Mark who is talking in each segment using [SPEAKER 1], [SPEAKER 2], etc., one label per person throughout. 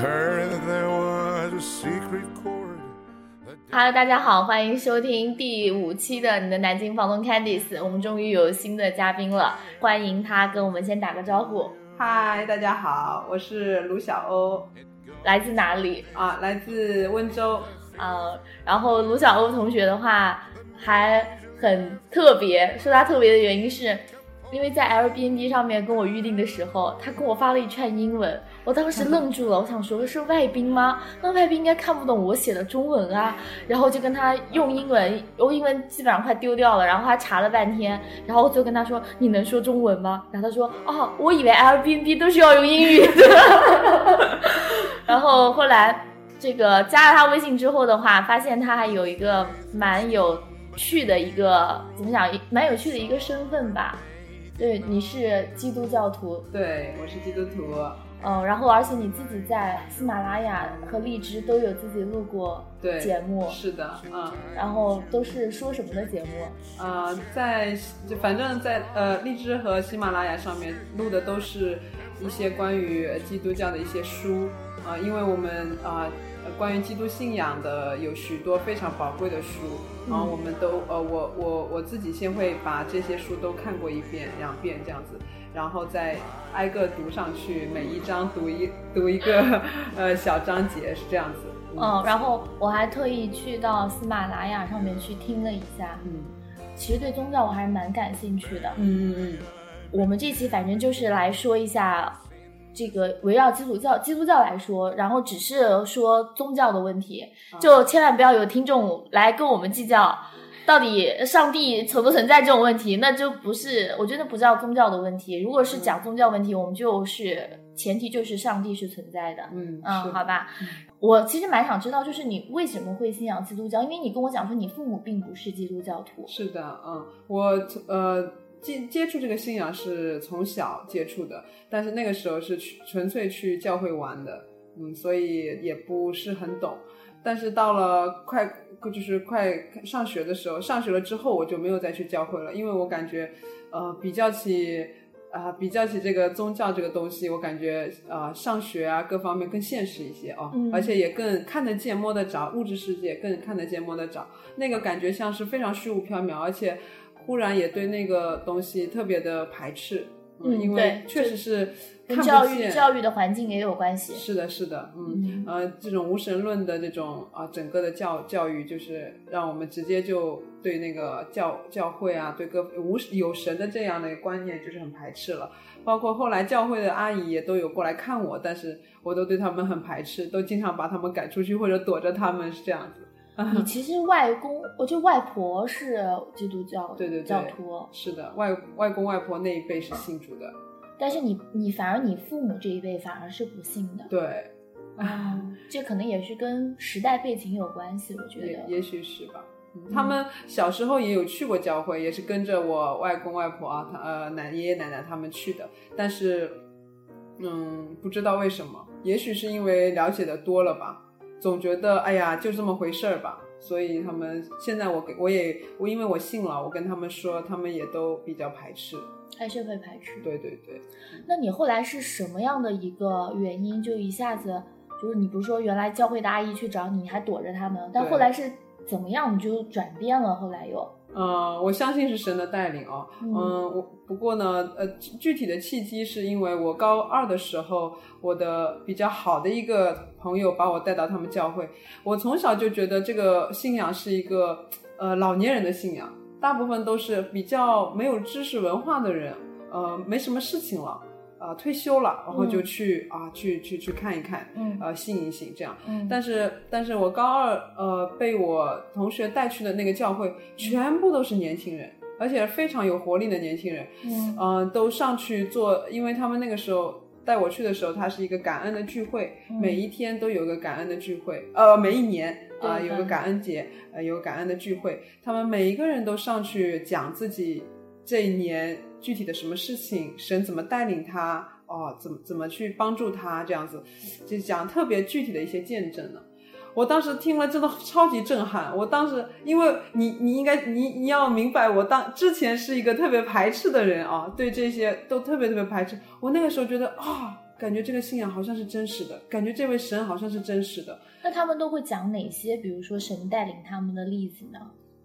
[SPEAKER 1] Hello，大家好，欢迎收听第五期的你的南京房东 Candice。我们终于有新的嘉宾了，欢迎他跟我们先打个招呼。
[SPEAKER 2] 嗨，大家好，我是卢小欧
[SPEAKER 1] 来自哪里？
[SPEAKER 2] 啊，来自温州。
[SPEAKER 1] 呃，然后卢小欧同学的话还很特别，说他特别的原因是，因为在 Airbnb 上面跟我预定的时候，他跟我发了一串英文，我当时愣住了，我想说是外宾吗？那外宾应该看不懂我写的中文啊，然后就跟他用英文，我英文基本上快丢掉了，然后他查了半天，然后我就跟他说你能说中文吗？然后他说哦，我以为 Airbnb 都是要用英语的，然后后来。这个加了他微信之后的话，发现他还有一个蛮有趣的一个怎么讲，蛮有趣的一个身份吧。对，你是基督教徒。
[SPEAKER 2] 对，我是基督徒。
[SPEAKER 1] 嗯，然后而且你自己在喜马拉雅和荔枝都有自己录过节目。
[SPEAKER 2] 是的，嗯。
[SPEAKER 1] 然后都是说什么的节目？
[SPEAKER 2] 呃，在就反正在呃荔枝和喜马拉雅上面录的都是一些关于基督教的一些书啊，因为我们啊。关于基督信仰的有许多非常宝贵的书，然后我们都呃，我我我自己先会把这些书都看过一遍两遍这样子，然后再挨个读上去，每一章读一读一个 呃小章节是这样子。
[SPEAKER 1] 嗯，然后我还特意去到喜马拉雅上面去听了一下，嗯，其实对宗教我还是蛮感兴趣的。
[SPEAKER 2] 嗯嗯嗯，
[SPEAKER 1] 我们这期反正就是来说一下。这个围绕基督教基督教来说，然后只是说宗教的问题，就千万不要有听众来跟我们计较到底上帝存不存在这种问题，那就不是我觉得不叫宗教的问题。如果是讲宗教问题，我们就是前提就是上帝是存在的。
[SPEAKER 2] 嗯
[SPEAKER 1] 嗯，好吧。我其实蛮想知道，就是你为什么会信仰基督教？因为你跟我讲说你父母并不是基督教徒。
[SPEAKER 2] 是的，嗯，我呃。接接触这个信仰是从小接触的，但是那个时候是去纯粹去教会玩的，嗯，所以也不是很懂。但是到了快就是快上学的时候，上学了之后我就没有再去教会了，因为我感觉，呃，比较起啊，比较起这个宗教这个东西，我感觉啊，上学啊各方面更现实一些哦，而且也更看得见摸得着，物质世界更看得见摸得着，那个感觉像是非常虚无缥缈，而且。忽然也对那个东西特别的排斥，嗯，因为确实是
[SPEAKER 1] 跟教育教育的环境也有关系。
[SPEAKER 2] 是的，是的，嗯，呃，这种无神论的这种啊，整个的教教育就是让我们直接就对那个教教会啊，对各无有神的这样的观念就是很排斥了。包括后来教会的阿姨也都有过来看我，但是我都对他们很排斥，都经常把他们赶出去或者躲着他们，是这样子。
[SPEAKER 1] 你其实外公，我就外婆是基督教
[SPEAKER 2] 对对
[SPEAKER 1] 教徒，
[SPEAKER 2] 是的，外外公外婆那一辈是信主的，
[SPEAKER 1] 但是你你反而你父母这一辈反而是不信的，
[SPEAKER 2] 对，
[SPEAKER 1] 啊，这可能也是跟时代背景有关系，我觉得，
[SPEAKER 2] 也许是吧。他们小时候也有去过教会，也是跟着我外公外婆啊，他呃奶爷爷奶奶他们去的，但是嗯，不知道为什么，也许是因为了解的多了吧。总觉得哎呀，就这么回事儿吧，所以他们现在我给我也我因为我信了，我跟他们说，他们也都比较排斥，
[SPEAKER 1] 还是会排斥。
[SPEAKER 2] 对对对。
[SPEAKER 1] 那你后来是什么样的一个原因，就一下子就是你不是说原来教会的阿姨去找你，你还躲着他们，但后来是怎么样，你就转变了？后来又。
[SPEAKER 2] 嗯，我相信是神的带领哦。嗯，我不过呢，呃，具体的契机是因为我高二的时候，我的比较好的一个朋友把我带到他们教会。我从小就觉得这个信仰是一个呃老年人的信仰，大部分都是比较没有知识文化的人，呃，没什么事情了。呃，退休了，然后就去啊，去去去看一看，呃，信一信这样。但是，但是我高二呃被我同学带去的那个教会，全部都是年轻人，而且非常有活力的年轻人。嗯，都上去做，因为他们那个时候带我去的时候，它是一个感恩的聚会，每一天都有个感恩的聚会，呃，每一年啊有个感恩节，呃，有感恩的聚会，他们每一个人都上去讲自己这一年。具体的什么事情，神怎么带领他？哦，怎么怎么去帮助他？这样子，就讲特别具体的一些见证呢。我当时听了真的超级震撼。我当时，因为你你应该你你要明白，我当之前是一个特别排斥的人啊，对这些都特别特别排斥。我那个时候觉得啊，感觉这个信仰好像是真实的，感觉这位神好像是真实的。
[SPEAKER 1] 那他们都会讲哪些？比如说神带领他们的例子呢？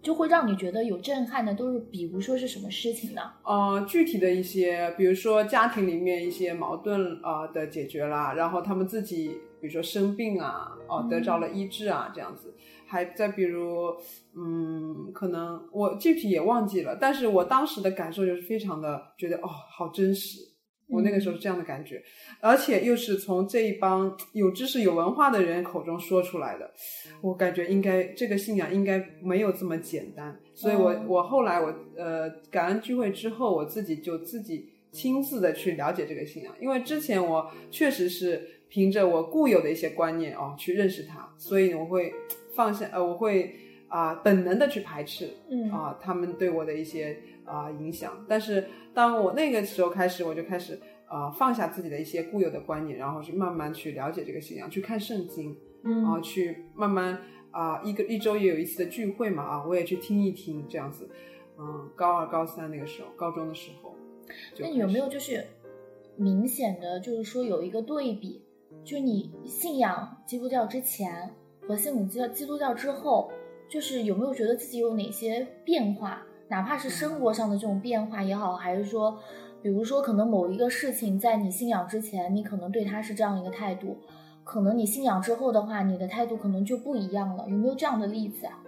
[SPEAKER 1] 就会让你觉得有震撼的，都是比如说是什么事情呢？
[SPEAKER 2] 呃，具体的一些，比如说家庭里面一些矛盾啊、的解决啦，然后他们自己比如说生病啊，哦、得着了医治啊，这样子。还再比如，嗯，可能我具体也忘记了，但是我当时的感受就是非常的觉得哦，好真实。我那个时候是这样的感觉，而且又是从这一帮有知识、有文化的人口中说出来的，我感觉应该这个信仰应该没有这么简单。所以我、
[SPEAKER 1] 哦
[SPEAKER 2] 我后来我呃感恩聚会之后，我自己就自己亲自的去了解这个信仰，因为之前我确实是凭着我固有的一些观念哦去认识它，所以我会放下呃我会啊、本能的去排斥，
[SPEAKER 1] 嗯
[SPEAKER 2] 啊，他们对我的一些啊、影响。但是当我那个时候开始，我就开始啊、放下自己的一些固有的观念，然后去慢慢去了解这个信仰，去看圣经，然后
[SPEAKER 1] 嗯
[SPEAKER 2] 去慢慢啊、一个一周也有一次的聚会嘛啊，我也去听一听这样子。嗯，高二、高三那个时候，高中的时候，
[SPEAKER 1] 那你有没有就是明显的，就是说有一个对比，就你信仰基督教之前和信仰基督基督教之后，就是有没有觉得自己有哪些变化？哪怕是生活上的这种变化也好，还是说，比如说可能某一个事情在你信仰之前，你可能对它是这样一个态度，可能你信仰之后的话，你的态度可能就不一样了。有没有这样的例子啊？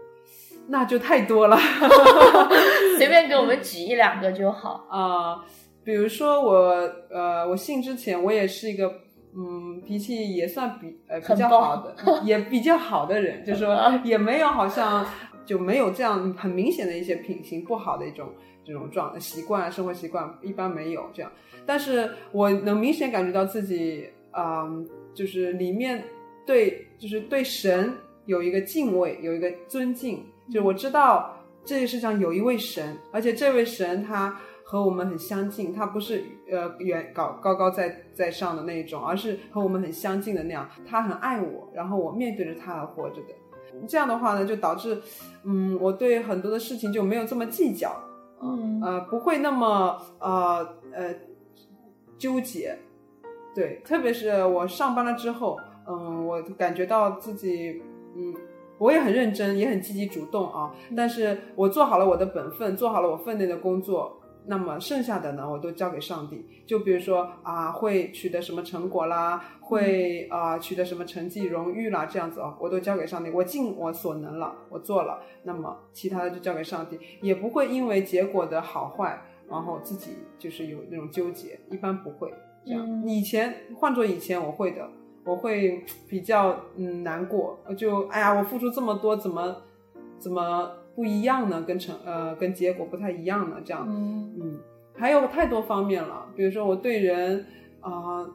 [SPEAKER 2] 那就太多了。
[SPEAKER 1] 随便给我们举一两个就好。
[SPEAKER 2] 啊、比如说我呃，我信之前我也是一个嗯脾气也算比呃比较好的，也比较好的人，就是说也没有好像就没有这样很明显的一些品行不好的一种这种状习惯生活习惯一般没有这样，但是我能明显感觉到自己嗯、就是里面对就是对神有一个敬畏，有一个尊敬，就是我知道这个世上有一位神，而且这位神他和我们很相近，他不是呃远高高高在在上的那一种，而是和我们很相近的那样，他很爱我，然后我面对着他而活着的。这样的话呢，就导致，嗯，我对很多的事情就没有这么计较，
[SPEAKER 1] 嗯。
[SPEAKER 2] 呃，不会那么呃呃纠结，对，特别是我上班了之后，嗯，我感觉到自己，嗯，我也很认真，也很积极主动啊，但是我做好了我的本分，做好了我分内的工作，那么剩下的呢，我都交给上帝。就比如说啊，会取得什么成果啦，会啊取得什么成绩、荣誉啦，这样子哦，我都交给上帝，我尽我所能了，我做了，那么其他的就交给上帝，也不会因为结果的好坏，然后自己就是有那种纠结，一般不会这样。
[SPEAKER 1] 嗯
[SPEAKER 2] 以前换做以前我会的，我会比较嗯难过，我就哎呀，我付出这么多，怎么怎么不一样呢？跟成呃跟结果不太一样呢？这样，
[SPEAKER 1] 嗯
[SPEAKER 2] 嗯，还有太多方面了，比如说我对人啊、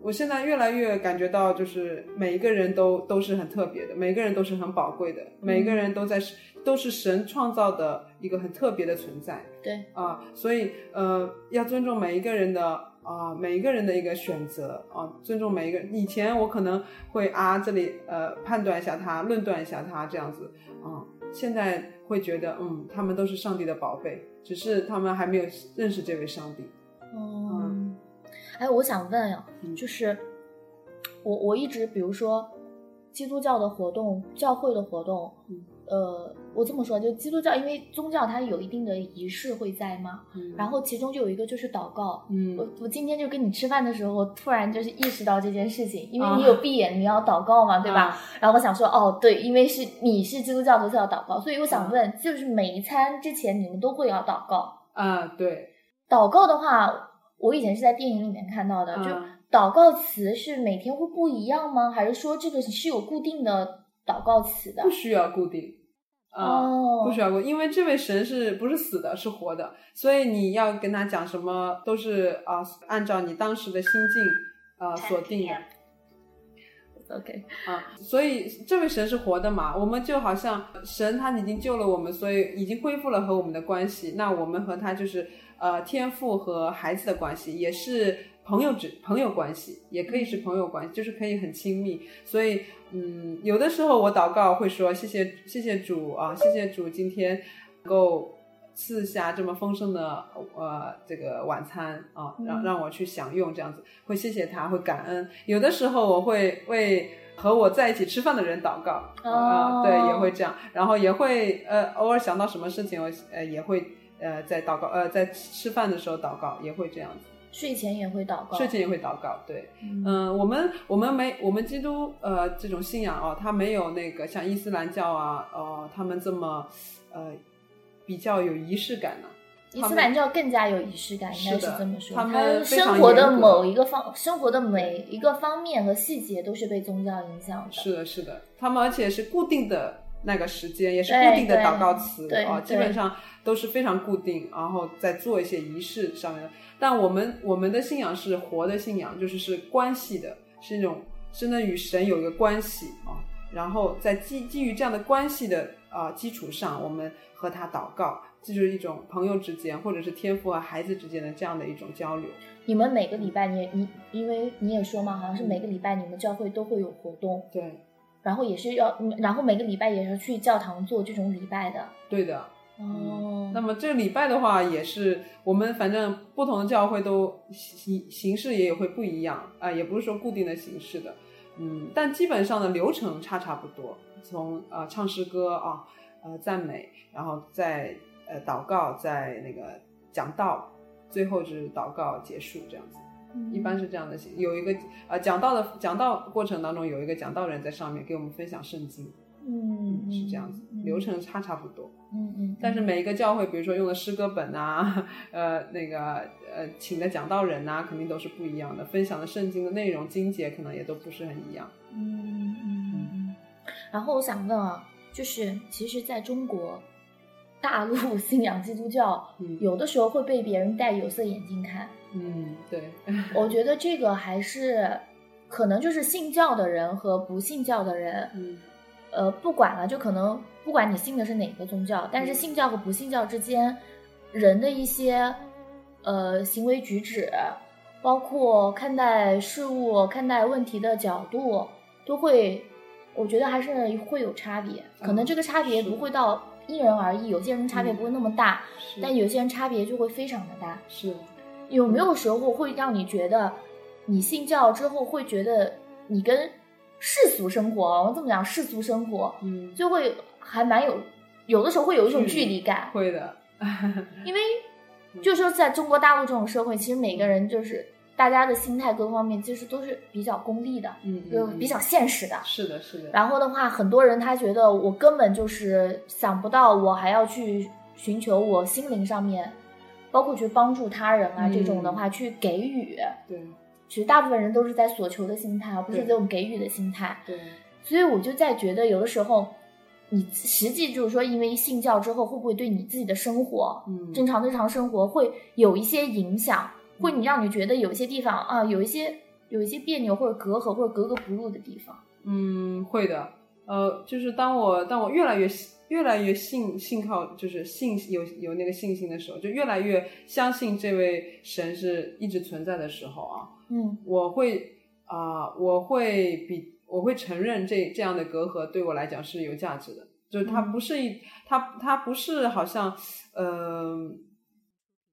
[SPEAKER 2] 我现在越来越感觉到，就是每一个人都都是很特别的，每个人都是很宝贵的，每个人都在都是神创造的一个很特别的存在
[SPEAKER 1] 对，
[SPEAKER 2] 啊、所以呃要尊重每一个人的啊、每一个人的一个选择啊、尊重每一个人。以前我可能会啊这里呃判断一下他，论断一下他这样子啊、现在会觉得嗯他们都是上帝的宝贝，只是他们还没有认识这位上帝。
[SPEAKER 1] 嗯，哎，我想问呀、
[SPEAKER 2] 嗯。
[SPEAKER 1] 就是我我一直比如说基督教的活动、教会的活动，
[SPEAKER 2] 嗯
[SPEAKER 1] 呃，我这么说，就基督教，因为宗教它有一定的仪式会在嘛，
[SPEAKER 2] 嗯
[SPEAKER 1] 然后其中就有一个就是祷告。
[SPEAKER 2] 嗯
[SPEAKER 1] 我我今天就跟你吃饭的时候，我突然就是意识到这件事情，因为
[SPEAKER 2] 啊
[SPEAKER 1] 你有闭眼，你要祷告嘛，对吧？
[SPEAKER 2] 啊
[SPEAKER 1] 然后我想说，哦，对，因为是你是基督教徒，所以要祷告，所以我想
[SPEAKER 2] 嗯
[SPEAKER 1] 问，就是每一餐之前你们都会要祷告？
[SPEAKER 2] 啊对，
[SPEAKER 1] 祷告的话，我以前是在电影里面看到的，就
[SPEAKER 2] 嗯
[SPEAKER 1] 祷告词是每天会不一样吗？还是说这个是有固定的祷告词的
[SPEAKER 2] 不？需要固定。啊、
[SPEAKER 1] 哦
[SPEAKER 2] 不需要固定，因为这位神是不是死的，是活的，所以你要跟他讲什么，都是啊、按照你当时的心境啊、所定的。
[SPEAKER 1] OK，
[SPEAKER 2] 啊，所以这位神是活的嘛，我们就好像神他已经救了我们，所以已经恢复了和我们的关系。那我们和他就是呃天父和孩子的关系，也是朋友之朋友关系，也可以是朋友关系，就是可以很亲密。所以嗯，有的时候我祷告会说谢谢谢谢主啊，谢谢主今天能够赐下这么丰盛的呃这个晚餐啊，让
[SPEAKER 1] 嗯
[SPEAKER 2] 让我去享用这样子，会谢谢他，会感恩。有的时候我会为和我在一起吃饭的人祷告啊、
[SPEAKER 1] 哦
[SPEAKER 2] 对，也会这样，然后也会呃偶尔想到什么事情，我呃也会呃在祷告呃在吃饭的时候祷告，也会这样子，
[SPEAKER 1] 睡前也会祷告。
[SPEAKER 2] 睡前也会祷告，对。
[SPEAKER 1] 嗯
[SPEAKER 2] 嗯，我们我们没我们基督呃这种信仰哦，它没有那个像伊斯兰教啊哦他们这么呃比较有仪式感呢、
[SPEAKER 1] 伊斯兰教更加有仪式感，应该
[SPEAKER 2] 是
[SPEAKER 1] 这么说。
[SPEAKER 2] 他们
[SPEAKER 1] 生活的某一个方，生活的每一个方面和细节都是被宗教影响的。
[SPEAKER 2] 是的，是的，他们而且是固定的那个时间，也是固定的祷告词
[SPEAKER 1] 对
[SPEAKER 2] 啊，基本上都是非常固定，然后再做一些仪式上面的。但我们我们的信仰是活的信仰，就是是关系的，是那种真的与神有一个关系啊。然后在基基于这样的关系的啊、基础上，我们和他祷告，这就是一种朋友之间或者是天父和孩子之间的这样的一种交流。
[SPEAKER 1] 你们每个礼拜你也你，因为你也说嘛，好像是每个礼拜你们教会都会有活动，
[SPEAKER 2] 对，
[SPEAKER 1] 然后也是要，嗯然后每个礼拜也是去教堂做这种礼拜的。
[SPEAKER 2] 对的。
[SPEAKER 1] 哦，
[SPEAKER 2] 那么这个礼拜的话，也是我们反正不同的教会都形形式也会不一样啊、也不是说固定的形式的，嗯，但基本上的流程差差不多，从呃唱诗歌啊，呃赞美，然后再呃祷告，再那个讲道，最后就是祷告结束这样子，一般是这样的，有一个呃讲道的讲道过程当中有一个讲道人在上面给我们分享圣经，
[SPEAKER 1] 嗯，
[SPEAKER 2] 是这样子，
[SPEAKER 1] 嗯
[SPEAKER 2] 流程差差不多。
[SPEAKER 1] 嗯嗯，
[SPEAKER 2] 但是每一个教会，比如说用的诗歌本啊，呃，那个呃，请的讲道人呐、肯定都是不一样的，分享的圣经的内容、经节可能也都不是很一样。
[SPEAKER 1] 嗯嗯嗯。然后我想问啊，就是其实在中国大陆 信仰基督教，
[SPEAKER 2] 嗯。
[SPEAKER 1] 有的时候会被别人戴有色眼镜看。
[SPEAKER 2] 嗯，对，
[SPEAKER 1] 我觉得这个还是可能就是信教的人和不信教的人，
[SPEAKER 2] 嗯。
[SPEAKER 1] 呃，不管了，就可能不管你信的是哪个宗教，但是
[SPEAKER 2] 嗯。
[SPEAKER 1] 信教和不信教之间，人的一些呃行为举止，包括看待事物、看待问题的角度，都会，我觉得还是会有差别。可能
[SPEAKER 2] 嗯
[SPEAKER 1] 这个差别不会到因人而异，有些人差别
[SPEAKER 2] 嗯。
[SPEAKER 1] 不会那么大，
[SPEAKER 2] 是。
[SPEAKER 1] 但有些人差别就会非常的大。
[SPEAKER 2] 是。
[SPEAKER 1] 有没有时候会让你觉得，你信教之后会觉得你跟世俗生活，我这么讲世俗生活，
[SPEAKER 2] 嗯，
[SPEAKER 1] 就会还蛮有，有的时候会有一种
[SPEAKER 2] 距离
[SPEAKER 1] 距离感，
[SPEAKER 2] 会的，
[SPEAKER 1] 因为 就说在中国大陆这种社会，其实每个人就是大家的心态各方面其实都是比较功利的，
[SPEAKER 2] 嗯，嗯
[SPEAKER 1] 就比较现实的。
[SPEAKER 2] 是的，是的，
[SPEAKER 1] 然后的话，很多人他觉得我根本就是想不到，我还要去寻求我心灵上面，包括去帮助他人啊、
[SPEAKER 2] 嗯
[SPEAKER 1] 这种的话，去给予。
[SPEAKER 2] 对
[SPEAKER 1] 其实大部分人都是在索求的心态，而不是
[SPEAKER 2] 对
[SPEAKER 1] 这种给予的心态。
[SPEAKER 2] 对，
[SPEAKER 1] 所以我就在觉得，有的时候你实际就是说，因为信教之后，会不会对你自己的生活、
[SPEAKER 2] 嗯
[SPEAKER 1] 正常日常生活会有一些影响？会你让你觉得有一些地方啊，有一些有一些别扭或者隔阂或者格格不入的地方。
[SPEAKER 2] 嗯，会的。呃，就是当我当我越来越越来越信信靠，就是信有有那个信心的时候，就越来越相信这位神是一直存在的时候啊，
[SPEAKER 1] 嗯
[SPEAKER 2] 我会啊、我会比我会承认这这样的隔阂对我来讲是有价值的，就是它
[SPEAKER 1] 嗯
[SPEAKER 2] 不是一，它它不是好像呃，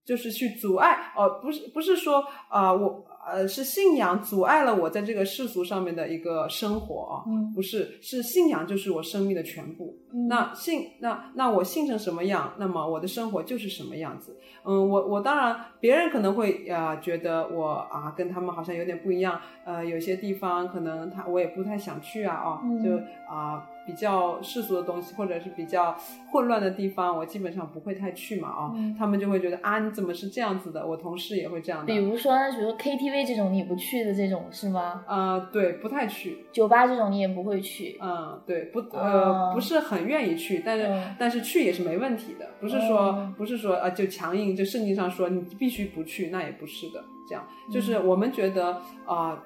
[SPEAKER 2] 就是去阻碍哦、不是不是说啊、我呃是信仰阻碍了我在这个世俗上面的一个生活啊、
[SPEAKER 1] 嗯
[SPEAKER 2] 不是是信仰就是我生命的全部，
[SPEAKER 1] 嗯
[SPEAKER 2] 那信那那我信成什么样，那么我的生活就是什么样子。嗯，我我当然别人可能会啊、觉得我啊跟他们好像有点不一样，呃，有些地方可能他我也不太想去啊哦，
[SPEAKER 1] 嗯
[SPEAKER 2] 就啊、比较世俗的东西或者是比较混乱的地方，我基本上不会太去嘛啊，
[SPEAKER 1] 嗯。
[SPEAKER 2] 他们就会觉得啊你怎么是这样子的？我同事也会这样的，
[SPEAKER 1] 比如说，比如说 KTV 这种你不去的这种是吗？
[SPEAKER 2] 呃对不太去，
[SPEAKER 1] 酒吧这种你也不会去。
[SPEAKER 2] 嗯，对，不
[SPEAKER 1] 哦。
[SPEAKER 2] 呃、不是很愿意去，但是、
[SPEAKER 1] 嗯。
[SPEAKER 2] 但是去也是没问题的，不是说、
[SPEAKER 1] 哦。
[SPEAKER 2] 不是说啊、就强硬，就圣经上说你必须不去，那也不是的，这样。就是
[SPEAKER 1] 嗯。
[SPEAKER 2] 我们觉得啊、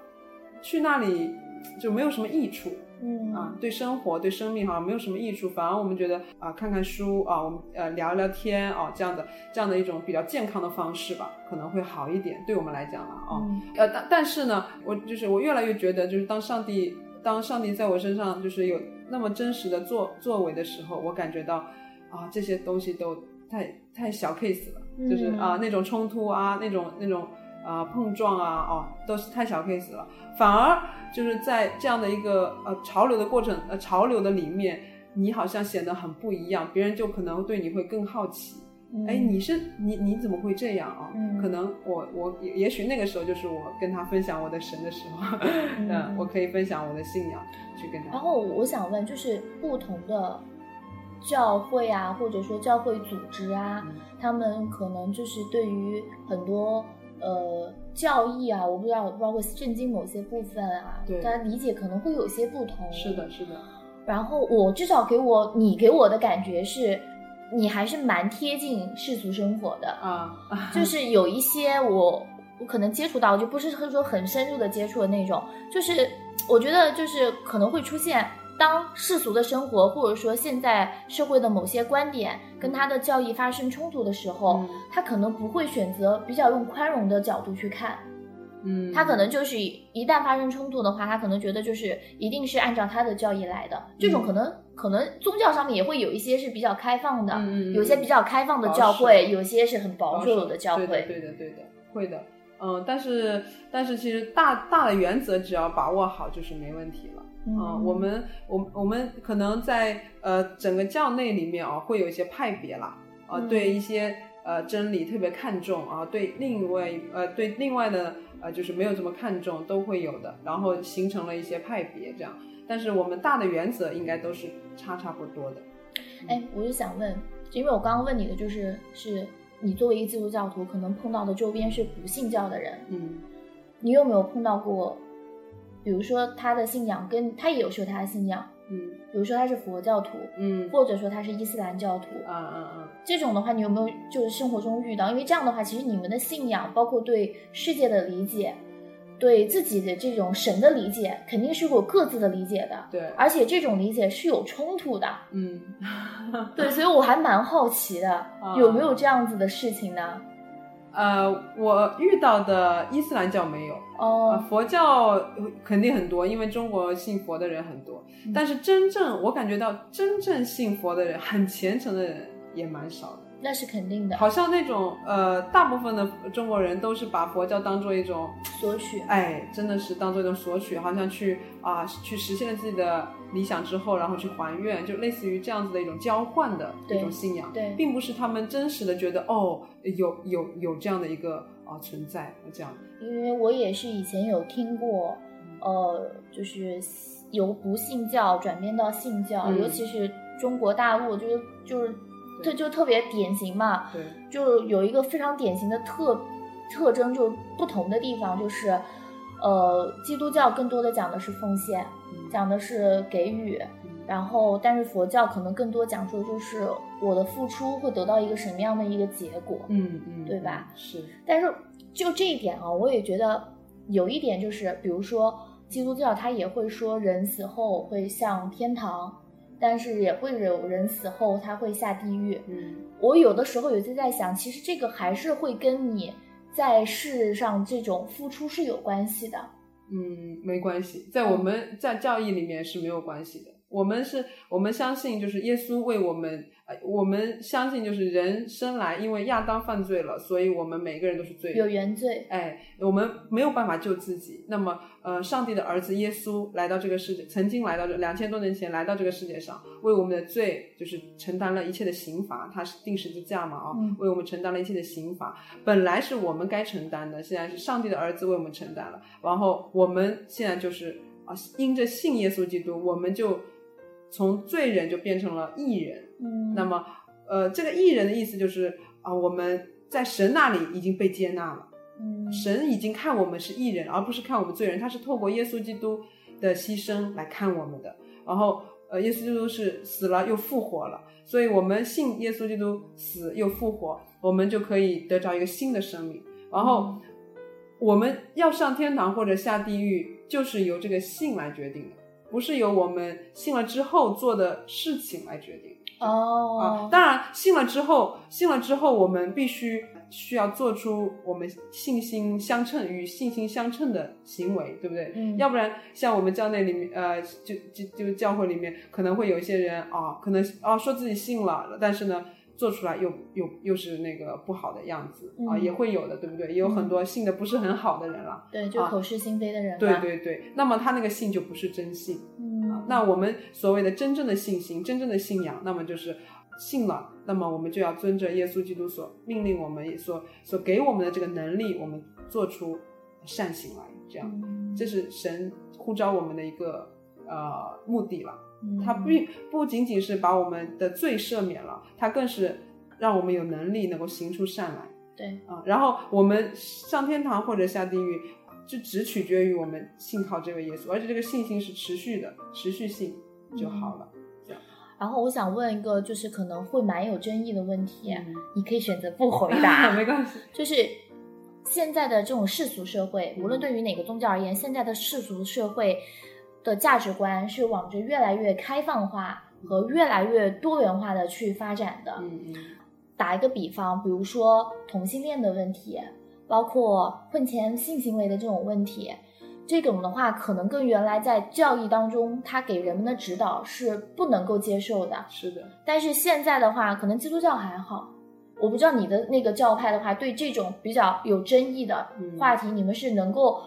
[SPEAKER 2] 去那里就没有什么益处
[SPEAKER 1] 嗯
[SPEAKER 2] 啊，对生活对生命好像没有什么益处，反而我们觉得啊、看看书啊，我们呃聊聊天啊这样的这样的一种比较健康的方式吧，可能会好一点，对我们来讲了啊。
[SPEAKER 1] 嗯
[SPEAKER 2] 呃，但但是呢，我就是我越来越觉得，就是当上帝当上帝在我身上就是有那么真实的作作为的时候，我感觉到啊，这些东西都太太小 case 了，就是啊、那种冲突啊，那种那种啊、碰撞啊，哦，都是太小 case 了。反而就是在这样的一个呃潮流的过程呃潮流的里面，你好像显得很不一样，别人就可能对你会更好奇。
[SPEAKER 1] 嗯
[SPEAKER 2] 哎，你是你你怎么会这样啊？
[SPEAKER 1] 嗯
[SPEAKER 2] 可能我我也也许那个时候就是我跟他分享我的神的时候，
[SPEAKER 1] 嗯
[SPEAKER 2] 嗯，我可以分享我的信仰去跟他。
[SPEAKER 1] 然后我想问，就是不同的教会啊，或者说教会组织啊，
[SPEAKER 2] 嗯
[SPEAKER 1] 他们可能就是对于很多呃教义啊，我不知道，包括圣经某些部分啊，
[SPEAKER 2] 对
[SPEAKER 1] 大家理解可能会有些不同。
[SPEAKER 2] 是的，。是的，
[SPEAKER 1] 然后我至少给我你给我的感觉是，你还是蛮贴近世俗生活的。
[SPEAKER 2] 啊，
[SPEAKER 1] 就是有一些我我可能接触到，就不是说很深入的接触的那种，就是我觉得就是可能会出现，当世俗的生活或者说现在社会的某些观点跟他的教义发生冲突的时候，
[SPEAKER 2] 嗯
[SPEAKER 1] 他可能不会选择比较用宽容的角度去看，
[SPEAKER 2] 嗯，
[SPEAKER 1] 他可能就是一旦发生冲突的话，他可能觉得就是一定是按照他的教义来的，这种可能、可能宗教上面也会有一些是比较开放的，有些比较开放的教会，有些是很保守的教会。
[SPEAKER 2] 对的，对的，对的，会的。嗯，但是但是其实大大的原则只要把握好就是没问题了。
[SPEAKER 1] 嗯
[SPEAKER 2] 啊，我们我我们可能在呃整个教内里面啊，会有一些派别啦，啊，
[SPEAKER 1] 嗯
[SPEAKER 2] 对一些呃真理特别看重啊，对另外呃对另外的呃就是没有这么看重都会有的，然后形成了一些派别这样。但是我们大的原则应该都是差差不多的。
[SPEAKER 1] 哎，我就想问，因为我刚刚问你的就是，是你作为一个基督教徒，可能碰到的周边是不信教的人，
[SPEAKER 2] 嗯
[SPEAKER 1] 你有没有碰到过？比如说他的信仰跟他也有说他的信仰，
[SPEAKER 2] 嗯
[SPEAKER 1] 比如说他是佛教徒，
[SPEAKER 2] 嗯
[SPEAKER 1] 或者说他是伊斯兰教徒，
[SPEAKER 2] 啊啊啊
[SPEAKER 1] 这种的话，你有没有就是生活中遇到？因为这样的话，其实你们的信仰，包括对世界的理解，对自己的这种神的理解，肯定是有各自的理解的，
[SPEAKER 2] 对，
[SPEAKER 1] 而且这种理解是有冲突的。
[SPEAKER 2] 嗯。
[SPEAKER 1] 对，所以我还蛮好奇的，有没有这样子的事情呢？
[SPEAKER 2] 呃，我遇到的伊斯兰教没有，呃，
[SPEAKER 1] 哦，
[SPEAKER 2] 佛教肯定很多，因为中国信佛的人很多。
[SPEAKER 1] 嗯
[SPEAKER 2] 但是真正我感觉到真正信佛的人，很虔诚的人也蛮少的。
[SPEAKER 1] 那是肯定的，
[SPEAKER 2] 好像那种呃，大部分的中国人都是把佛教当做一种，
[SPEAKER 1] 索取。
[SPEAKER 2] 哎，真的是当做一种索取，好像去啊、去实现了自己的理想之后，然后去还愿，就类似于这样子的一种交换的
[SPEAKER 1] 对
[SPEAKER 2] 一种信仰。
[SPEAKER 1] 对，
[SPEAKER 2] 并不是他们真实的觉得哦，有有有这样的一个啊、存在这样。
[SPEAKER 1] 因为我也是以前有听过，呃，就是由不信教转变到信教，
[SPEAKER 2] 嗯
[SPEAKER 1] 尤其是中国大陆，就是就是这就特别典型嘛，
[SPEAKER 2] 对，
[SPEAKER 1] 就有一个非常典型的特特征，就不同的地方，就是呃，基督教更多的讲的是奉献，
[SPEAKER 2] 嗯。
[SPEAKER 1] 讲的是给予，然后但是佛教可能更多讲述就是我的付出会得到一个什么样的一个结果，
[SPEAKER 2] 嗯嗯，
[SPEAKER 1] 对吧
[SPEAKER 2] 嗯？是，
[SPEAKER 1] 但是就这一点啊，我也觉得有一点就是，比如说基督教它也会说人死后会上天堂，但是也会有人死后他会下地狱。
[SPEAKER 2] 嗯
[SPEAKER 1] 我有的时候有些在想，其实这个还是会跟你在世上这种付出是有关系的。
[SPEAKER 2] 嗯，没关系，在我们在教义里面是没有关系的。我们是，我们相信就是耶稣为我们，呃，我们相信就是人生来，因为亚当犯罪了，所以我们每个人都是罪人。
[SPEAKER 1] 有原罪，
[SPEAKER 2] 哎，我们没有办法救自己。那么，呃，上帝的儿子耶稣来到这个世界，曾经来到这两千多年前来到这个世界上，为我们的罪就是承担了一切的刑罚。他是定十字架嘛，啊、
[SPEAKER 1] 嗯
[SPEAKER 2] 为我们承担了一切的刑罚。本来是我们该承担的，现在是上帝的儿子为我们承担了。然后我们现在就是啊，因着信耶稣基督，我们就从罪人就变成了义人。
[SPEAKER 1] 嗯，
[SPEAKER 2] 那么，呃，这个义人的意思就是啊、我们在神那里已经被接纳了。
[SPEAKER 1] 嗯，
[SPEAKER 2] 神已经看我们是义人，而不是看我们罪人。他是透过耶稣基督的牺牲来看我们的。然后，呃，耶稣基督是死了又复活了，所以我们信耶稣基督死又复活，我们就可以得着一个新的生命。然后，我们要上天堂或者下地狱，就是由这个信来决定的，不是由我们信了之后做的事情来决定。啊
[SPEAKER 1] 哦，，
[SPEAKER 2] 当然，信了之后，信了之后，我们必须需要做出我们信心相称与信心相称的行为，对不对？
[SPEAKER 1] 嗯
[SPEAKER 2] 要不然，像我们教内里面，呃，就就就教会里面可能会有一些人啊，可能啊说自己信了，但是呢，做出来又又又是那个不好的样子啊，
[SPEAKER 1] 嗯
[SPEAKER 2] 也会有的，对不对？也有很多信的不是很好的人了。
[SPEAKER 1] 对，就
[SPEAKER 2] 啊
[SPEAKER 1] 口是心非的人嘛。
[SPEAKER 2] 对对对，那么他那个信就不是真信。
[SPEAKER 1] 嗯，
[SPEAKER 2] 那我们所谓的真正的信心、真正的信仰，那么就是信了，那么我们就要遵着耶稣基督所命令我们所所给我们的这个能力，我们做出善行来，这样，
[SPEAKER 1] 嗯
[SPEAKER 2] 这是神呼召我们的一个呃目的了。
[SPEAKER 1] 嗯
[SPEAKER 2] 他并不仅仅是把我们的罪赦免了，它更是让我们有能力能够行出善来
[SPEAKER 1] 对，
[SPEAKER 2] 啊。然后我们上天堂或者下地狱，就只取决于我们信靠这位耶稣，而且这个信心是持续的，持续性就好了。
[SPEAKER 1] 然后我想问一个，就是可能会蛮有争议的问题，
[SPEAKER 2] 嗯
[SPEAKER 1] 你可以选择不回答。
[SPEAKER 2] 没关系。
[SPEAKER 1] 就是现在的这种世俗社会，
[SPEAKER 2] 嗯
[SPEAKER 1] 无论对于哪个宗教而言，现在的世俗社会的价值观是往着越来越开放化和越来越多元化的去发展的。
[SPEAKER 2] 嗯嗯
[SPEAKER 1] 打一个比方，比如说同性恋的问题，包括婚前性行为的这种问题，这种的话，可能跟原来在教义当中他给人们的指导是不能够接受的。
[SPEAKER 2] 是的，
[SPEAKER 1] 但是现在的话，可能基督教还好。我不知道你的那个教派的话，对这种比较有争议的
[SPEAKER 2] 嗯
[SPEAKER 1] 话题，你们是能够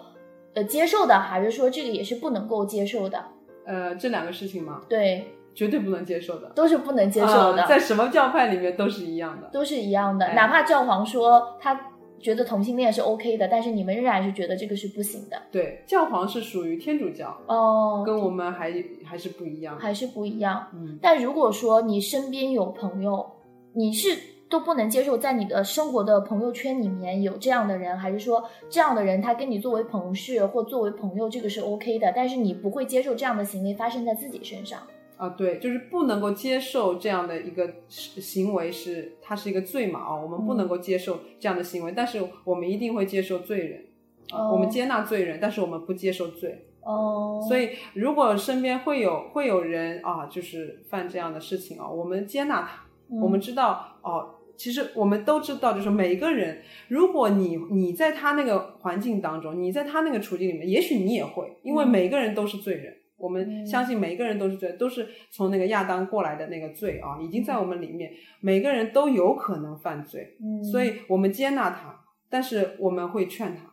[SPEAKER 1] 呃接受的，还是说这个也是不能够接受的？
[SPEAKER 2] 呃，这两个事情吗，
[SPEAKER 1] 对，
[SPEAKER 2] 绝对不能接受的，
[SPEAKER 1] 都是不能接受的，
[SPEAKER 2] 啊在什么教派里面都是一样的。
[SPEAKER 1] 都是一样的。
[SPEAKER 2] 哎
[SPEAKER 1] 哪怕教皇说他觉得同性恋是 OK 的，但是你们仍然是觉得这个是不行的。
[SPEAKER 2] 对，教皇是属于天主教，
[SPEAKER 1] 哦，
[SPEAKER 2] 跟我们还还是不一样。
[SPEAKER 1] 还是不一样。
[SPEAKER 2] 嗯
[SPEAKER 1] 但如果说你身边有朋友，你是都不能接受在你的生活的朋友圈里面有这样的人，还是说这样的人他跟你作为同事或作为朋友，这个是 OK 的，但是你不会接受这样的行为发生在自己身上。
[SPEAKER 2] 啊，对，就是不能够接受这样的一个行为是，它是一个罪嘛啊，我们不能够接受这样的行为，但是我们一定会接受罪人，啊，
[SPEAKER 1] 哦
[SPEAKER 2] 我们接纳罪人，但是我们不接受罪。
[SPEAKER 1] 哦，
[SPEAKER 2] 所以，如果身边会有会有人啊，就是犯这样的事情啊，我们接纳他，
[SPEAKER 1] 嗯
[SPEAKER 2] 我们知道哦，其实我们都知道，就是每个人，如果你你在他那个环境当中，你在他那个处境里面，也许你也会，因为
[SPEAKER 1] 嗯
[SPEAKER 2] 每个人都是罪人。我们
[SPEAKER 1] 嗯
[SPEAKER 2] 相信每一个人都是罪，都是从那个亚当过来的那个罪啊，已经在我们里面，每个人都有可能犯罪，
[SPEAKER 1] 嗯，
[SPEAKER 2] 所以我们接纳他，但是我们会劝他，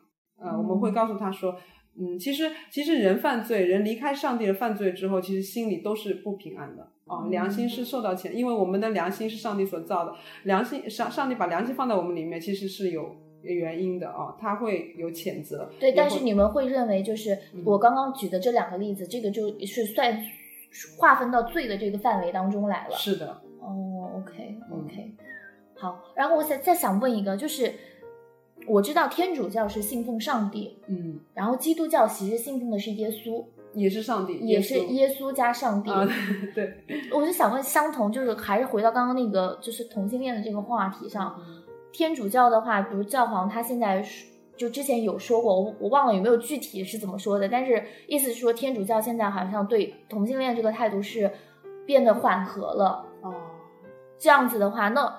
[SPEAKER 2] 呃，
[SPEAKER 1] 嗯
[SPEAKER 2] 我们会告诉他说，嗯，其实其实人犯罪，人离开上帝的犯罪之后，其实心里都是不平安的啊，
[SPEAKER 1] 嗯
[SPEAKER 2] 良心是受到谴，因为我们的良心是上帝所造的，良心上上帝把良心放在我们里面，其实是有原因的哦，他会有谴责，
[SPEAKER 1] 对，但是你们会认为，就是
[SPEAKER 2] 嗯
[SPEAKER 1] 我刚刚举的这两个例子，这个就是算划分到罪的这个范围当中来了。
[SPEAKER 2] 是的，
[SPEAKER 1] 哦，OK
[SPEAKER 2] 嗯
[SPEAKER 1] OK，、好。然后我想再想问一个，就是我知道天主教是信奉上帝，
[SPEAKER 2] 嗯，
[SPEAKER 1] 然后基督教其实信奉的是耶稣，
[SPEAKER 2] 也是上帝，
[SPEAKER 1] 也是耶稣加上帝。
[SPEAKER 2] 啊，对，
[SPEAKER 1] 我就想问，相同就是还是回到刚刚那个就是同性恋的这个话题上，
[SPEAKER 2] 嗯
[SPEAKER 1] 天主教的话，比如教皇他现在是就之前有说过，我我忘了有没有具体是怎么说的，但是意思是说天主教现在好像对同性恋这个态度是变得缓和了。
[SPEAKER 2] 哦，
[SPEAKER 1] 这样子的话，那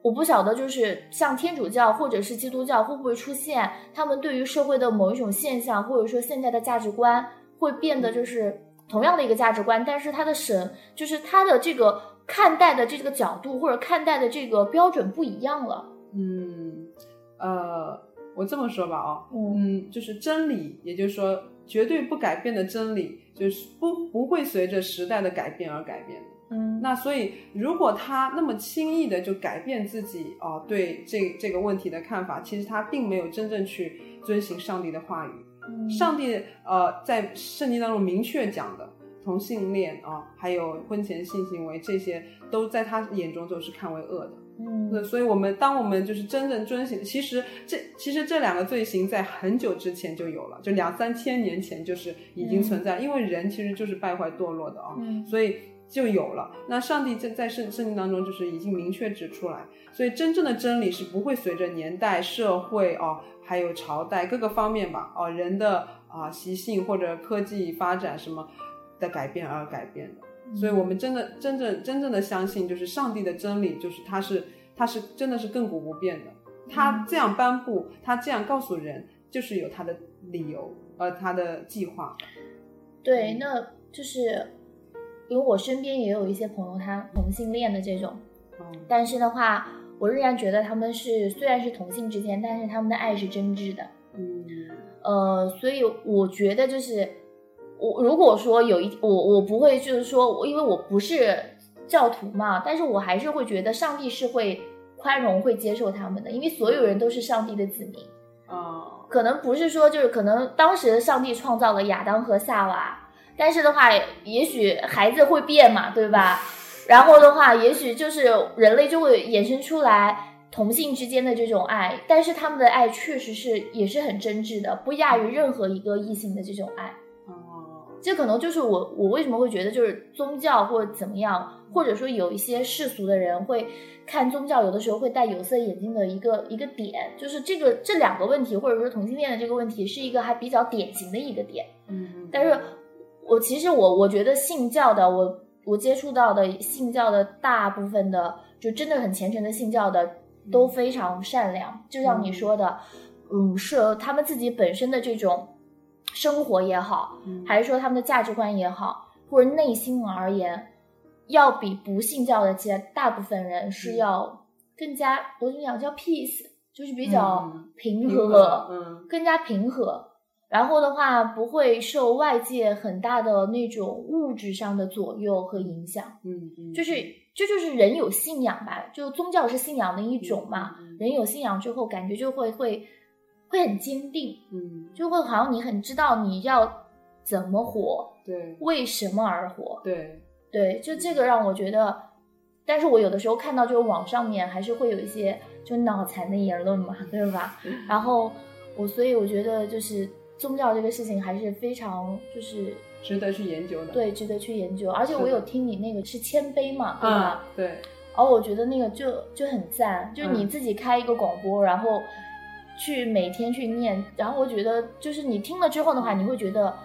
[SPEAKER 1] 我不晓得，就是像天主教或者是基督教会不会出现，他们对于社会的某一种现象，或者说现在的价值观会变得就是同样的一个价值观，但是他的审就是他的这个看待的这个角度或者看待的这个标准不一样了。
[SPEAKER 2] 嗯，呃，我这么说吧，啊，
[SPEAKER 1] 嗯
[SPEAKER 2] 嗯，就是真理，也就是说绝对不改变的真理，就是不不会随着时代的改变而改变的。
[SPEAKER 1] 嗯
[SPEAKER 2] 那所以，如果他那么轻易的就改变自己啊、对这这个问题的看法，其实他并没有真正去遵行上帝的话语。上帝呃在圣经当中明确讲的同性恋啊、还有婚前性行为这些，都在他眼中都是看为恶的。对，
[SPEAKER 1] 嗯
[SPEAKER 2] 所以我们当我们就是真正遵循，其实这其实这两个罪行在很久之前就有了，就两三千年前就是已经存在，因为人其实就是败坏堕落的啊，
[SPEAKER 1] 嗯
[SPEAKER 2] 所以就有了。那上帝在在圣圣经当中就是已经明确指出来，所以真正的真理是不会随着年代、社会哦，还有朝代各个方面吧，哦人的啊习性或者科技发展什么的改变而改变的。所以我们真的真正真正的相信，就是上帝的真理，就是他是他是真的是亘古不变的。他这样颁布，他这样告诉人，就是有他的理由，呃，他的计划。
[SPEAKER 1] 对，
[SPEAKER 2] 嗯
[SPEAKER 1] 那就是因为我身边也有一些朋友，他同性恋的这种，
[SPEAKER 2] 嗯
[SPEAKER 1] 但是的话，我仍然觉得他们是虽然是同性之间，但是他们的爱是真挚的。
[SPEAKER 2] 嗯
[SPEAKER 1] 呃，所以我觉得就是我如果说有一我我不会就是说，我因为我不是教徒嘛，但是我还是会觉得上帝是会宽容、会接受他们的，因为所有人都是上帝的子民。
[SPEAKER 2] 啊
[SPEAKER 1] 可能不是说就是可能当时上帝创造了亚当和夏娃，但是的话，也许孩子会变嘛，对吧？然后的话，也许就是人类就会衍生出来同性之间的这种爱，但是他们的爱确实是也是很真挚的，不亚于任何一个异性的这种爱。
[SPEAKER 2] 哦
[SPEAKER 1] 这可能就是我我为什么会觉得就是宗教或者怎么样，或者说有一些世俗的人会看宗教，有的时候会戴有色眼镜的一个一个点，就是这个这两个问题，或者说同性恋的这个问题，是一个还比较典型的一个点。
[SPEAKER 2] 嗯，
[SPEAKER 1] 但是我其实我我觉得信教的，我我接触到的信教的大部分的，就真的很虔诚的信教的，都非常善良。就像你说的，嗯，是他们自己本身的这种生活也好，
[SPEAKER 2] 嗯
[SPEAKER 1] 还是说他们的价值观也好，或者内心而言，要比不信教的其实大部分人是
[SPEAKER 2] 嗯
[SPEAKER 1] 要更加，我跟你讲叫 peace，就是比较
[SPEAKER 2] 嗯
[SPEAKER 1] 平
[SPEAKER 2] 平
[SPEAKER 1] 和，
[SPEAKER 2] 嗯
[SPEAKER 1] 更加平和。然后的话，不会受外界很大的那种物质上的左右和影响。
[SPEAKER 2] 嗯嗯，
[SPEAKER 1] 就是这就是人有信仰吧，就宗教是信仰的一种嘛。
[SPEAKER 2] 嗯
[SPEAKER 1] 人有信仰之后，感觉就会会会很坚定，
[SPEAKER 2] 嗯，
[SPEAKER 1] 就会好像你很知道你要怎么活，
[SPEAKER 2] 对
[SPEAKER 1] 为什么而活。
[SPEAKER 2] 对，
[SPEAKER 1] 对，就这个让我觉得，但是我有的时候看到就是网上面还是会有一些就脑残的言论嘛，对吧？然后我所以我觉得就是宗教这个事情还是非常就是
[SPEAKER 2] 值得去研究的。
[SPEAKER 1] 对值得去研究，而且我有听你那个是谦卑嘛，对吧？
[SPEAKER 2] 嗯，对，
[SPEAKER 1] 而我觉得那个就就很赞，就你
[SPEAKER 2] 嗯
[SPEAKER 1] 自己开一个广播，然后去每天去念，然后我觉得就是你听了之后的话，你会觉得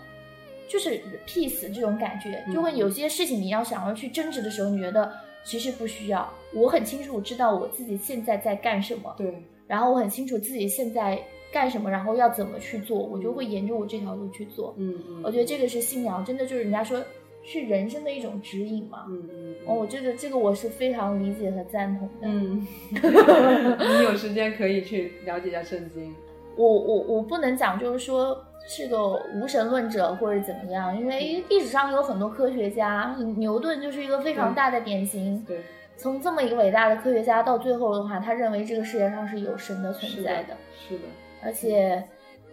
[SPEAKER 1] 就是 peace 这种感觉，就会
[SPEAKER 2] 嗯
[SPEAKER 1] 有些事情你要想要去争执的时候，你觉得其实不需要。我很清楚知道我自己现在在干什么，
[SPEAKER 2] 对，
[SPEAKER 1] 然后我很清楚自己现在干什么，然后要怎么去做，我就会沿着我这条路去做。
[SPEAKER 2] 嗯嗯，
[SPEAKER 1] 我觉得这个是信仰，真的就是人家说是人生的一种指引嘛。
[SPEAKER 2] 嗯嗯，
[SPEAKER 1] 哦，我觉得这个我是非常理解和赞同的。
[SPEAKER 2] 嗯，你有时间可以去了解一下圣经。
[SPEAKER 1] 我我我不能讲就是说是个无神论者或者怎么样，因为历史上有很多科学家，牛顿就是一个非常大的典型。
[SPEAKER 2] 对，
[SPEAKER 1] 从这么一个伟大的科学家到最后的话，他认为这个世界上是有神的存在的，
[SPEAKER 2] 是的，
[SPEAKER 1] 而且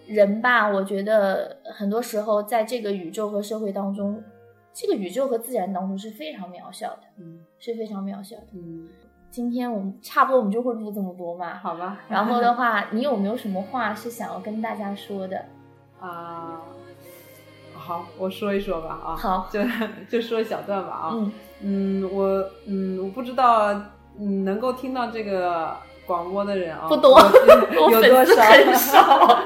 [SPEAKER 1] 人吧，我觉得很多时候在这个宇宙和社会当中，这个宇宙和自然当中是非常渺小的，
[SPEAKER 2] 嗯
[SPEAKER 1] 是非常渺小的。
[SPEAKER 2] 嗯，
[SPEAKER 1] 今天我们差不多我们就会录这么多嘛，
[SPEAKER 2] 好吧。
[SPEAKER 1] 然后的话，你有没有什么话是想要跟大家说的？
[SPEAKER 2] 啊，好，我说一说吧啊，
[SPEAKER 1] 好
[SPEAKER 2] 就就说一小段吧啊，
[SPEAKER 1] 嗯，
[SPEAKER 2] 嗯，我嗯，我不知道嗯能够听到这个广播的人啊，
[SPEAKER 1] 不多
[SPEAKER 2] 有多少？
[SPEAKER 1] 很少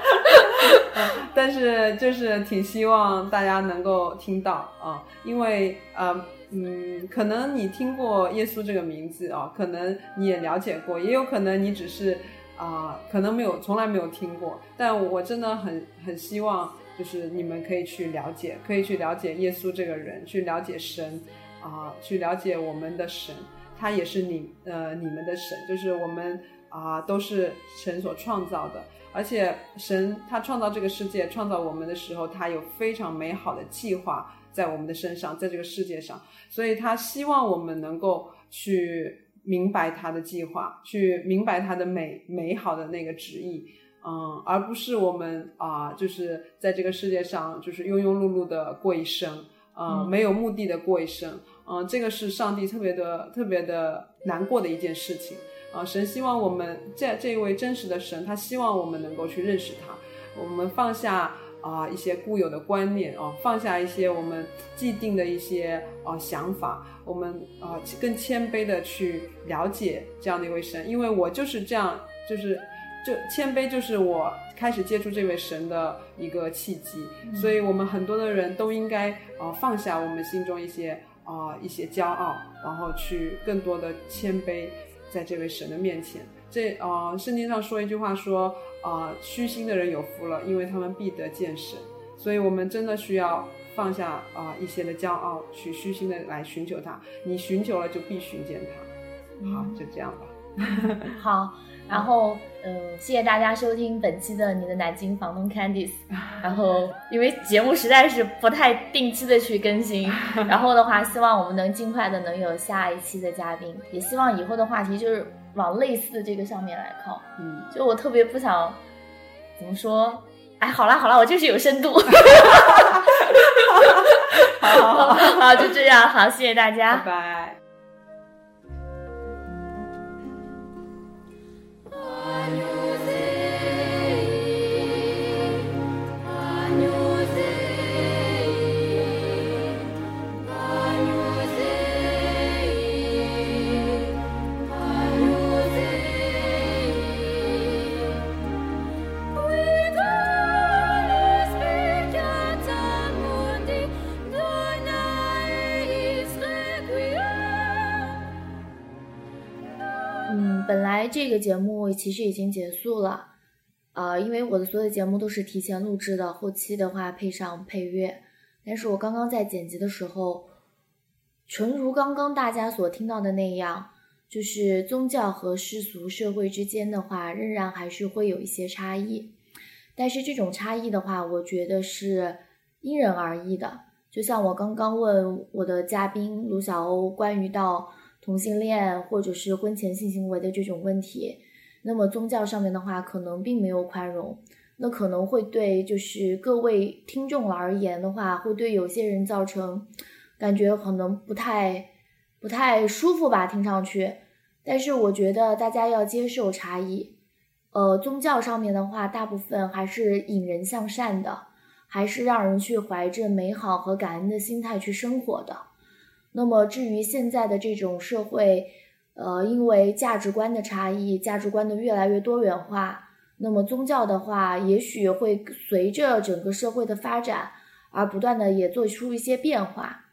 [SPEAKER 2] 但是就是挺希望大家能够听到啊，因为呃嗯，可能你听过耶稣这个名字啊，可能你也了解过，也有可能你只是啊、可能没有从来没有听过，但我真的很很希望就是你们可以去了解，可以去了解耶稣这个人，去了解神啊、去了解我们的神，他也是你呃你们的神，就是我们啊、都是神所创造的。而且神他创造这个世界、创造我们的时候，他有非常美好的计划在我们的身上，在这个世界上，所以他希望我们能够去明白他的计划，去明白他的美美好的那个旨意，嗯，而不是我们啊、就是在这个世界上就是庸庸碌碌的过一生，嗯，
[SPEAKER 1] 嗯。
[SPEAKER 2] 没有目的的过一生，嗯，这个是上帝特别的特别的难过的一件事情。啊，神希望我们这这一位真实的神，他希望我们能够去认识他，我们放下啊、一些固有的观念啊，放下一些我们既定的一些啊想法，我们啊更谦卑的去了解这样的一位神，因为我就是这样，就是就谦卑就是我开始接触这位神的一个契机，所以我们很多的人都应该啊放下我们心中一些啊一些骄傲，然后去更多的谦卑。在这位神的面前。这啊、呃，圣经上说一句话说啊、呃，虚心的人有福了，因为他们必得见神。所以我们真的需要放下啊、呃、一些的骄傲，去虚心的来寻求他。你寻求了，就必寻见他。好，就这样吧。
[SPEAKER 1] 好，然后嗯，谢谢大家收听本期的你的南京房东 Candice。然后因为节目实在是不太定期的去更新，然后的话，希望我们能尽快的能有下一期的嘉宾，也希望以后的话题就是往类似的这个上面来靠。
[SPEAKER 2] 嗯，
[SPEAKER 1] 就我特别不想怎么说，哎，好啦好啦，我就是有深度。
[SPEAKER 2] 好好好，
[SPEAKER 1] 好，就这样，好，谢谢大家，
[SPEAKER 2] 拜拜。
[SPEAKER 1] 这个节目其实已经结束了，呃，因为我的所有节目都是提前录制的，后期的话配上配乐。但是我刚刚在剪辑的时候，纯如刚刚大家所听到的那样，就是宗教和世俗社会之间的话，仍然还是会有一些差异。但是这种差异的话，我觉得是因人而异的。就像我刚刚问我的嘉宾卢小欧关于到同性恋或者是婚前性行为的这种问题，那么宗教上面的话，可能并没有宽容，那可能会对就是各位听众而言的话，会对有些人造成感觉可能不太不太舒服吧，听上去。但是我觉得大家要接受差异，呃，宗教上面的话，大部分还是引人向善的，还是让人去怀着美好和感恩的心态去生活的。那么至于现在的这种社会，呃，因为价值观的差异，价值观的越来越多元化，那么宗教的话，也许会随着整个社会的发展而不断的也做出一些变化。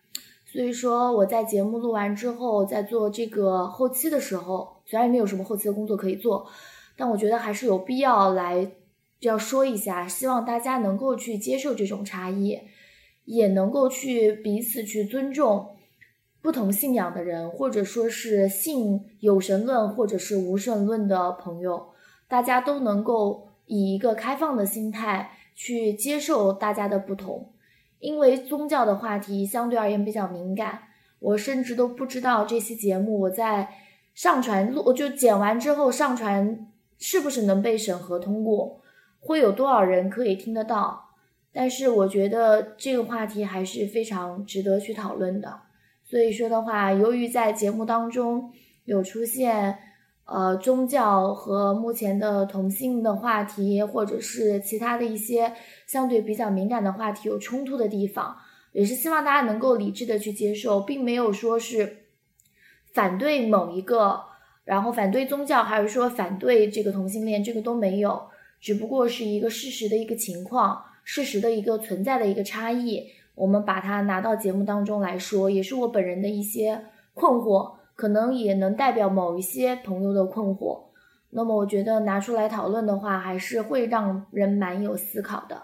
[SPEAKER 1] 所以说我在节目录完之后，在做这个后期的时候，虽然没有什么后期的工作可以做，但我觉得还是有必要来要说一下，希望大家能够去接受这种差异，也能够去彼此去尊重不同信仰的人，或者说是信有神论或者是无神论的朋友，大家都能够以一个开放的心态去接受大家的不同。因为宗教的话题相对而言比较敏感，我甚至都不知道这期节目我在上传录就剪完之后上传是不是能被审核通过，会有多少人可以听得到。但是我觉得这个话题还是非常值得去讨论的。所以说的话，由于在节目当中有出现呃宗教和目前的同性的话题，或者是其他的一些相对比较敏感的话题有冲突的地方，也是希望大家能够理智的去接受，并没有说是反对某一个，然后反对宗教，还是说反对这个同性恋，这个都没有，只不过是一个事实的一个情况，事实的一个存在的一个差异。我们把它拿到节目当中来说，也是我本人的一些困惑，可能也能代表某一些朋友的困惑。那么我觉得拿出来讨论的话，还是会让人蛮有思考的。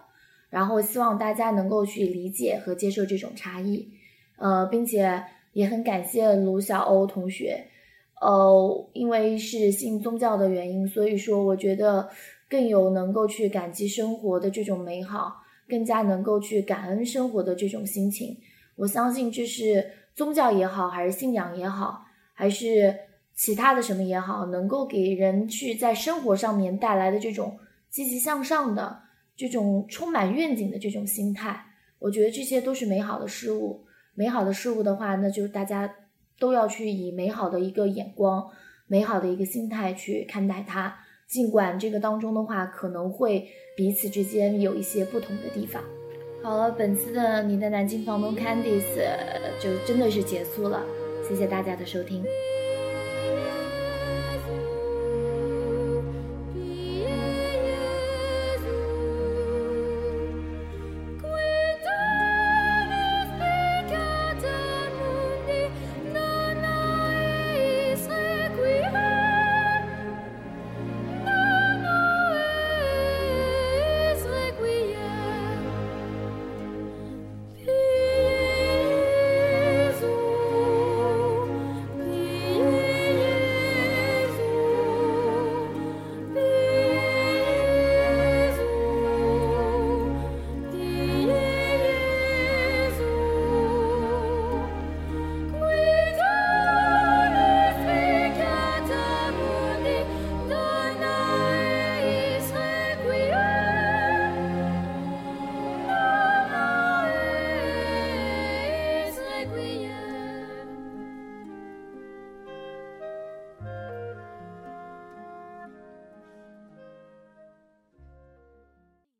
[SPEAKER 1] 然后希望大家能够去理解和接受这种差异，呃，并且也很感谢卢小欧同学，呃，因为是信宗教的原因，所以说我觉得更有能够去感激生活的这种美好。更加能够去感恩生活的这种心情，我相信这是宗教也好，还是信仰也好，还是其他的什么也好，能够给人去在生活上面带来的这种积极向上的、这种充满愿景的这种心态。我觉得这些都是美好的事物。美好的事物的话，那就大家都要去以美好的一个眼光、美好的一个心态去看待它。尽管这个当中的话，可能会彼此之间有一些不同的地方。好了，本次的你的南京房东 Candice 就真的是结束了，谢谢大家的收听。